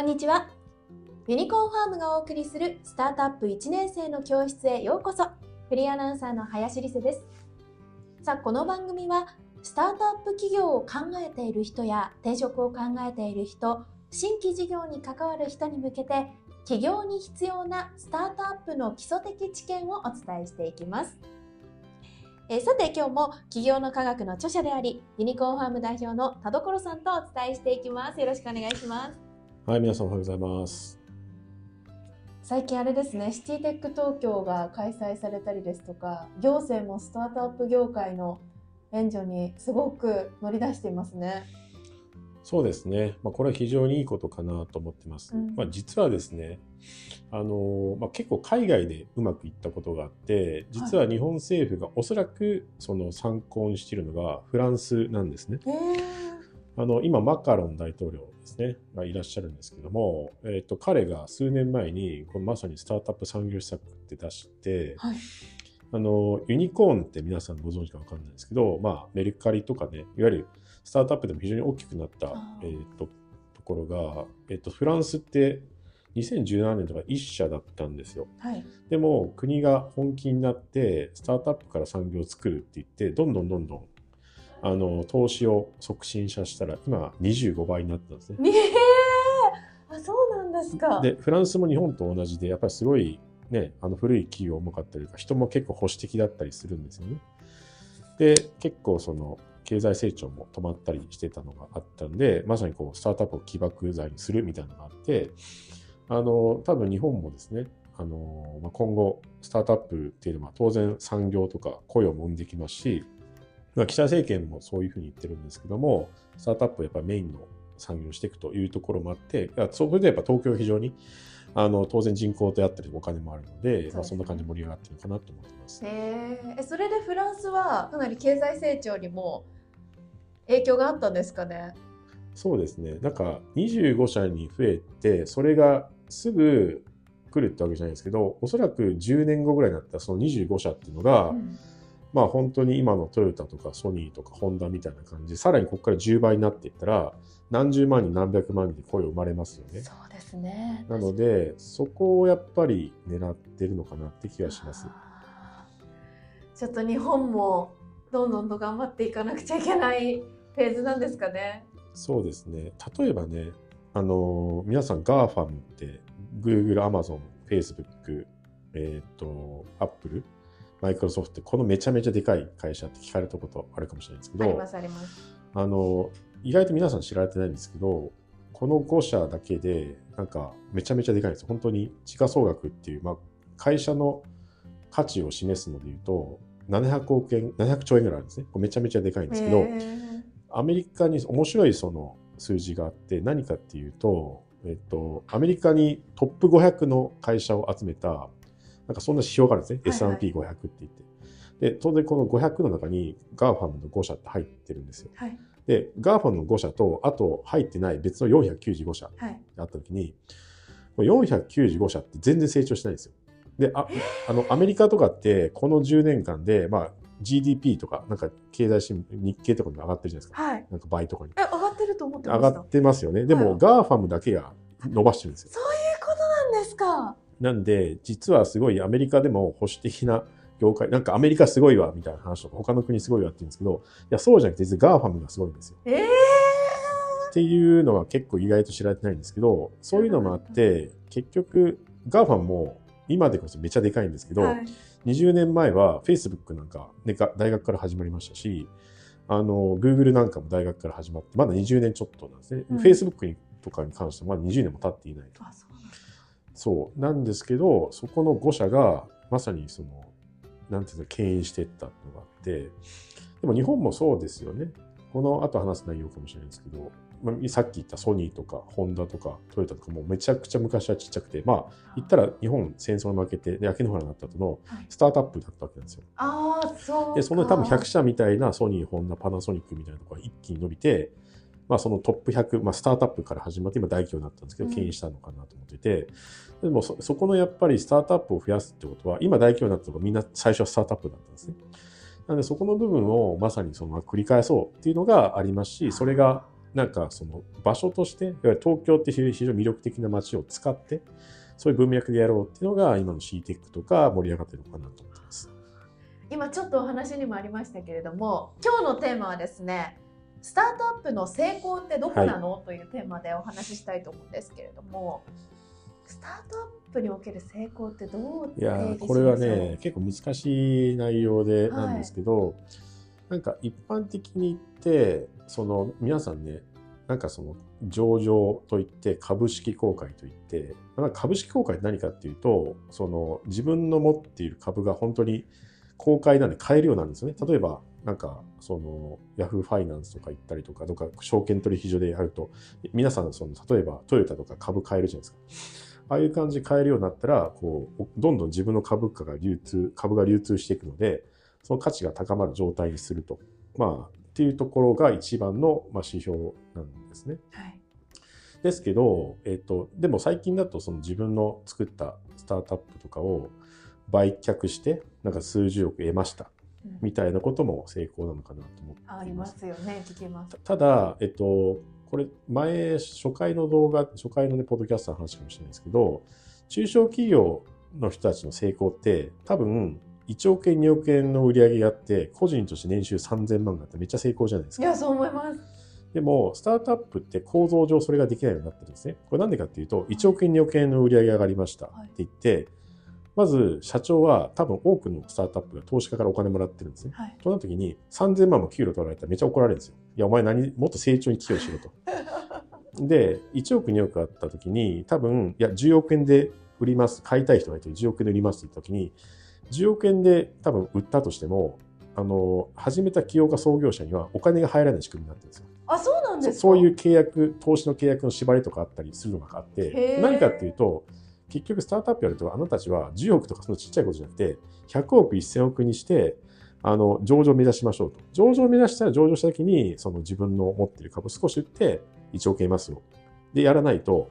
こんにちは。ユニコーンファームがお送りするスタートアップ1年生の教室へようこそ。フリーアナウンサーの林理瀬です。さあ、この番組はスタートアップ企業を考えている人や転職を考えている人、新規事業に関わる人に向けて企業に必要なスタートアップの基礎的知見をお伝えしていきます。えー、さて今日も企業の科学の著者でありユニコーンファーム代表の田所さんとお伝えしていきます。よろしくお願いします。はい、皆さんおはようございます。最近あれですね、シティテック東京が開催されたりですとか、行政もスタートアップ業界の援助にすごく乗り出していますね。そうですね。まあ、これは非常にいいことかなと思ってます。うん、まあ、実はですね、あの、まあ、結構海外でうまくいったことがあって、実は日本政府がおそらくその参考にしているのがフランスなんですね。あの、今、マカロン大統領ですね、がいらっしゃるんですけども、えっ、ー、と、彼が数年前に、このまさにスタートアップ産業施策って出して、はい、あの、ユニコーンって皆さんご存知かわかんないですけど、まあ、メルカリとかね、いわゆるスタートアップでも非常に大きくなった、えっ、ー、と、ところが、えっ、ー、と、フランスって2017年とか1社だったんですよ。はい、でも国が本気になってスタートアップから産業を作るって言ってどんどんどんどんあの投資を促進させたら今25倍になったんですね。えー、あそうなんですか。でフランスも日本と同じでやっぱりすごいねあの古い企業重かったりとか人も結構保守的だったりするんですよね。で結構その経済成長も止まったりしてたのがあったんでまさにこうスタートアップを起爆剤にするみたいなのがあってあの多分日本もですねあの、まあ、今後スタートアップっていうのは当然産業とか雇用も生んできますしまあ、岸田政権もそういうふうに言ってるんですけども、スタートアップをやっぱメインの産業していくというところもあって、そこでやっぱ東京非常にあの当然人口であったりお金もあるので、ね、まあ、そんな感じで盛り上がってるかなと思ってます。えそれでフランスはかなり経済成長にも影響があったんですかね？そうですね。なんか25社に増えて、それがすぐ来るってわけじゃないですけど、おそらく10年後ぐらいになったその25社っていうのが、うんまあ本当に今のトヨタとかソニーとかホンダみたいな感じで、さらにここから10倍になっていったら、何十万人何百万人で声生まれますよね。そうですね。なので、そこをやっぱり狙ってるのかなって気がします。ちょっと日本もどんどんと頑張っていかなくちゃいけないフェーズなんですかね。そうですね。例えばね、あの、皆さん GAFAM って Google、Amazon、Facebook、えっ、ー、と、Apple マイクロソフトってこのめちゃめちゃでかい会社って聞かれたことあるかもしれないんですけど、ありますあります。あの、意外と皆さん知られてないんですけど、この5社だけで、なんかめちゃめちゃでかいんですよ。本当に時価総額っていう、まあ、会社の価値を示すので言うと、700億円、700兆円ぐらいあるんですね。めちゃめちゃでかいんですけど、アメリカに面白いその数字があって、何かっていうと、えっと、アメリカにトップ500の会社を集めたなんかそんな指標があるんですね。はいはい、S&P500 って言って。で、当然この500の中に GAFAM の5社って入ってるんですよ。はい、で、GAFAM の5社と、あと入ってない別の495社があった時に、はい、495社って全然成長してないんですよ。で、ああの、アメリカとかってこの10年間で、まあ、GDP とか、なんか経済新聞、日経とかに上がってるじゃないですか。はい。なんか倍とかに。え、上がってると思ってました上がってますよね。でも、はい、GAFAM だけが伸ばしてるんですよ。そういうことなんですか。なんで、実はすごいアメリカでも保守的な業界、なんかアメリカすごいわみたいな話とか、他の国すごいわって言うんですけど、いや、そうじゃなくて、実は GAFAM がすごいんですよ。えー、っていうのは結構意外と知られてないんですけど、そういうのもあって、結局、 GAFAM も今でこそめちゃでかいんですけど、はい、20年前は Facebook なんか、ね、大学から始まりましたし、あの、Google なんかも大学から始まって、まだ20年ちょっとなんですね。うん、Facebook にとかに関してはまだ20年も経っていないと。そう。なんですけどそこの5社がまさにそのなんていうの牽引していったのがあってでも日本もそうですよね。この後話す内容かもしれないですけど、まあ、さっき言ったソニーとかホンダとかトヨタとかもめちゃくちゃ昔はちっちゃくてまあ言ったら日本戦争に負けて焼け野原になった後のスタートアップだったわけなんですよ。ああそうでその多分100社みたいなソニーホンダパナソニックみたいなところが一気に伸びてまあ、そのトップ100、まあ、スタートアップから始まって今大企業になったんですけど、牽引したのかなと思っていて、でもそそこのやっぱりスタートアップを増やすってことは、今大企業になったのがみんな最初はスタートアップだったんですね。なのでそこの部分をまさにその繰り返そうっていうのがありますし、それがなんかその場所としていわゆる東京って非常に魅力的な街を使ってそういう文脈でやろうっていうのが今の CTEC とか盛り上がってるのかなと思ってます。今ちょっとお話にもありましたけれども今日のテーマはですねスタートアップの成功ってどこなの、はい、というテーマでお話ししたいと思うんですけれどもスタートアップにおける成功ってどういやこれはね結構難しい内容でなんですけど、はい、なんか一般的に言ってその皆さんねなんかその上場といって株式公開といって株式公開って何かっていうとその自分の持っている株が本当に公開なんで買えるようなんですよね。例えば、なんか、その、ヤフーファイナンスとか行ったりとか、どっか証券取引所でやると、皆さん、その、例えばトヨタとか株買えるじゃないですか。ああいう感じで買えるようになったら、こう、どんどん自分の株価が流通、株が流通していくので、その価値が高まる状態にすると。まあ、っていうところが一番の、まあ、指標なんですね。はい。ですけど、えっ、と、でも最近だとその自分の作ったスタートアップとかを、売却してなんか数十億得ました、みたいなことも成功なのかなと思ってありますよね。聞きます。ただえっとこれ前初回の動画初回のねポッドキャストの話かもしれないですけど中小企業の人たちの成功って多分1億円2億円の売り上げがあって個人として年収3000万があってめっちゃ成功じゃないですか。いやそう思います。でも、スタートアップって構造上それができないようになってるんですね。これなんでかっていうと、1億円、2億円の売り上げ上がりましたって言って、まず社長は多分多くのスタートアップが投資家からお金もらってるんですね。はい、となった時に3000万も給料取られたらめっちゃ怒られるんですよ。いや、お前何、もっと成長に寄与しろと。で、1億2億あった時に多分、いや、10億円で売ります、買いたい人がいて10億円で売りますって言った時に、10億円で多分売ったとしても、あの、始めた起業家創業者にはお金が入らない仕組みになってるんですよ。あ、そうなんですか？そういう契約、投資の契約の縛りとかあったりするのがあって、何かっていうと、結局スタートアップやるとあなたたちは10億とかそのちっちゃいことじゃなくて100億1000億にしてあの上場を目指しましょうと上場を目指したら上場した時にその自分の持ってる株少し売って1億円いますよでやらないと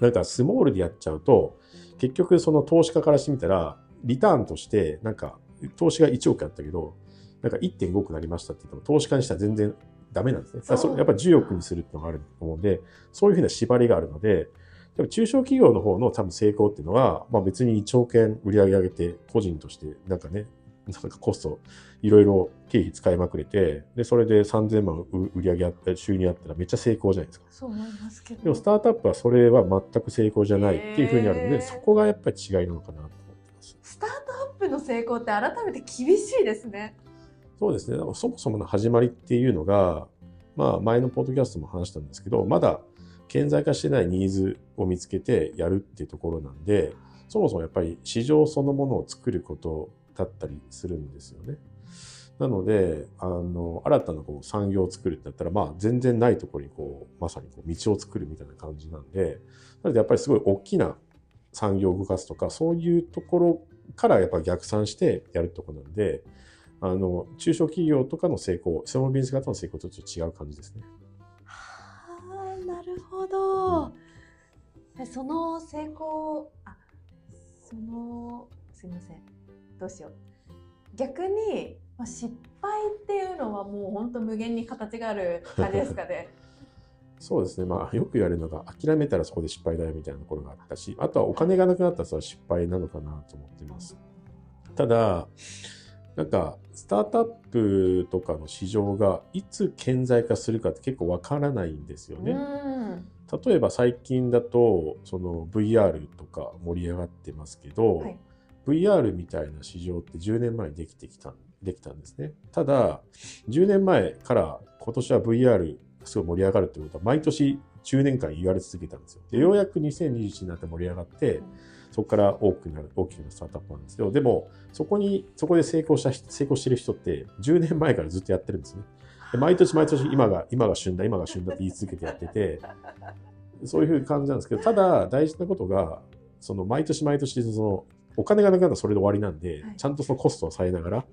なんかスモールでやっちゃうと結局その投資家からしてみたらリターンとしてなんか投資が1億あったけどなんか1.5億になりましたって言っても投資家にしたら全然ダメなんですね。やっぱり10億にするっていうのがあると思うんで、そういうふうな縛りがあるので、でも中小企業の方の多分成功っていうのは、まあ別に1億円売り上げ上げて、個人としてなんかね、なんかコスト、いろいろ経費使いまくれて、で、それで3000万売り上げあった、収入あったらめっちゃ成功じゃないですか。そう思いますけど。でもスタートアップはそれは全く成功じゃないっていうふうにあるので、そこがやっぱり違いなのかなと思ってます。スタートアップの成功って改めて厳しいですね。そうですね。そもそもの始まりっていうのが、まあ前のポッドキャストも話したんですけど、まだ顕在化してないニーズを見つけてやるっていうところなんで、そもそもやっぱり市場そのものを作ることだったりするんですよね。なので、あの、新たなこう産業を作るってなったら、まあ全然ないところにこう、まさにこう道を作るみたいな感じなんで、なのでやっぱりすごい大きな産業を動かすとか、そういうところからやっぱ逆算してやるとこなんで、あの、中小企業とかの成功、そのビジネス型の成功とちょっと違う感じですね。るほど、その成功あそのすいません。どうしよう。逆に、まあ、失敗っていうのはもう本当無限に形がある感じですかね。そうですね、まあ、よく言われるのが諦めたらそこで失敗だよみたいなところがあったしあとはお金がなくなったらそれは失敗なのかなと思ってます。ただなんか、スタートアップとかの市場がいつ顕在化するかって結構わからないんですよね。例えば最近だと、その VR とか盛り上がってますけど、はい、VR みたいな市場って10年前にできてきた、できたんですね。ただ、10年前から今年は VR すごい盛り上がるってことは毎年10年間言われ続けたんですよ。で、ようやく2021になって盛り上がって、うんそこから大きくなる、大きなスタートアップなんですけど、でも、そこに、そこで成功した、成功してる人って10年前からずっとやってるんですね。で毎年毎年今が、今が旬だ、今が旬だって言い続けてやってて、そういうふうな感じなんですけど、ただ大事なことが、その毎年毎年、その、お金がなくなったらそれで終わりなんで、ちゃんとそのコストを抑えながら、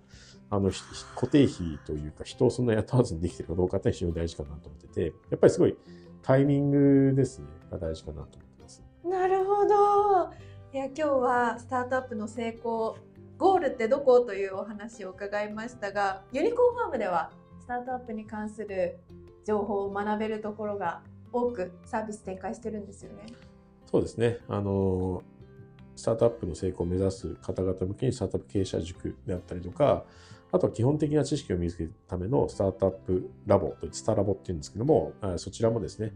あの、固定費というか、人をそんな雇わずにできてるかどうかって非常に大事かなと思ってて、やっぱりすごいタイミングですね、が大事かなと思ってます。なるほど。いや今日はスタートアップの成功ゴールってどこというお話を伺いましたがユニコーンファームではスタートアップに関する情報を学べるところが多くサービス展開してるんですよね。そうですね。あの、スタートアップの成功を目指す方々向けにスタートアップ経営者塾であったりとか、あとは基本的な知識を身につけるためのスタートアップラボとスタラボっていうんですけども、そちらもですね、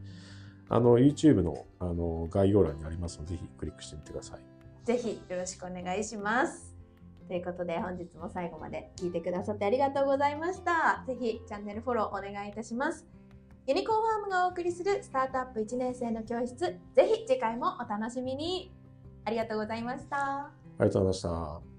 あの、YouTube のあの概要欄にありますので、ぜひクリックしてみてください。ぜひよろしくお願いします。ということで本日も最後まで聞いてくださってありがとうございました。ぜひチャンネルフォローお願いいたします。ユニコーンファームがお送りするスタートアップ1年生の教室、ぜひ次回もお楽しみに。ありがとうございました。ありがとうございました。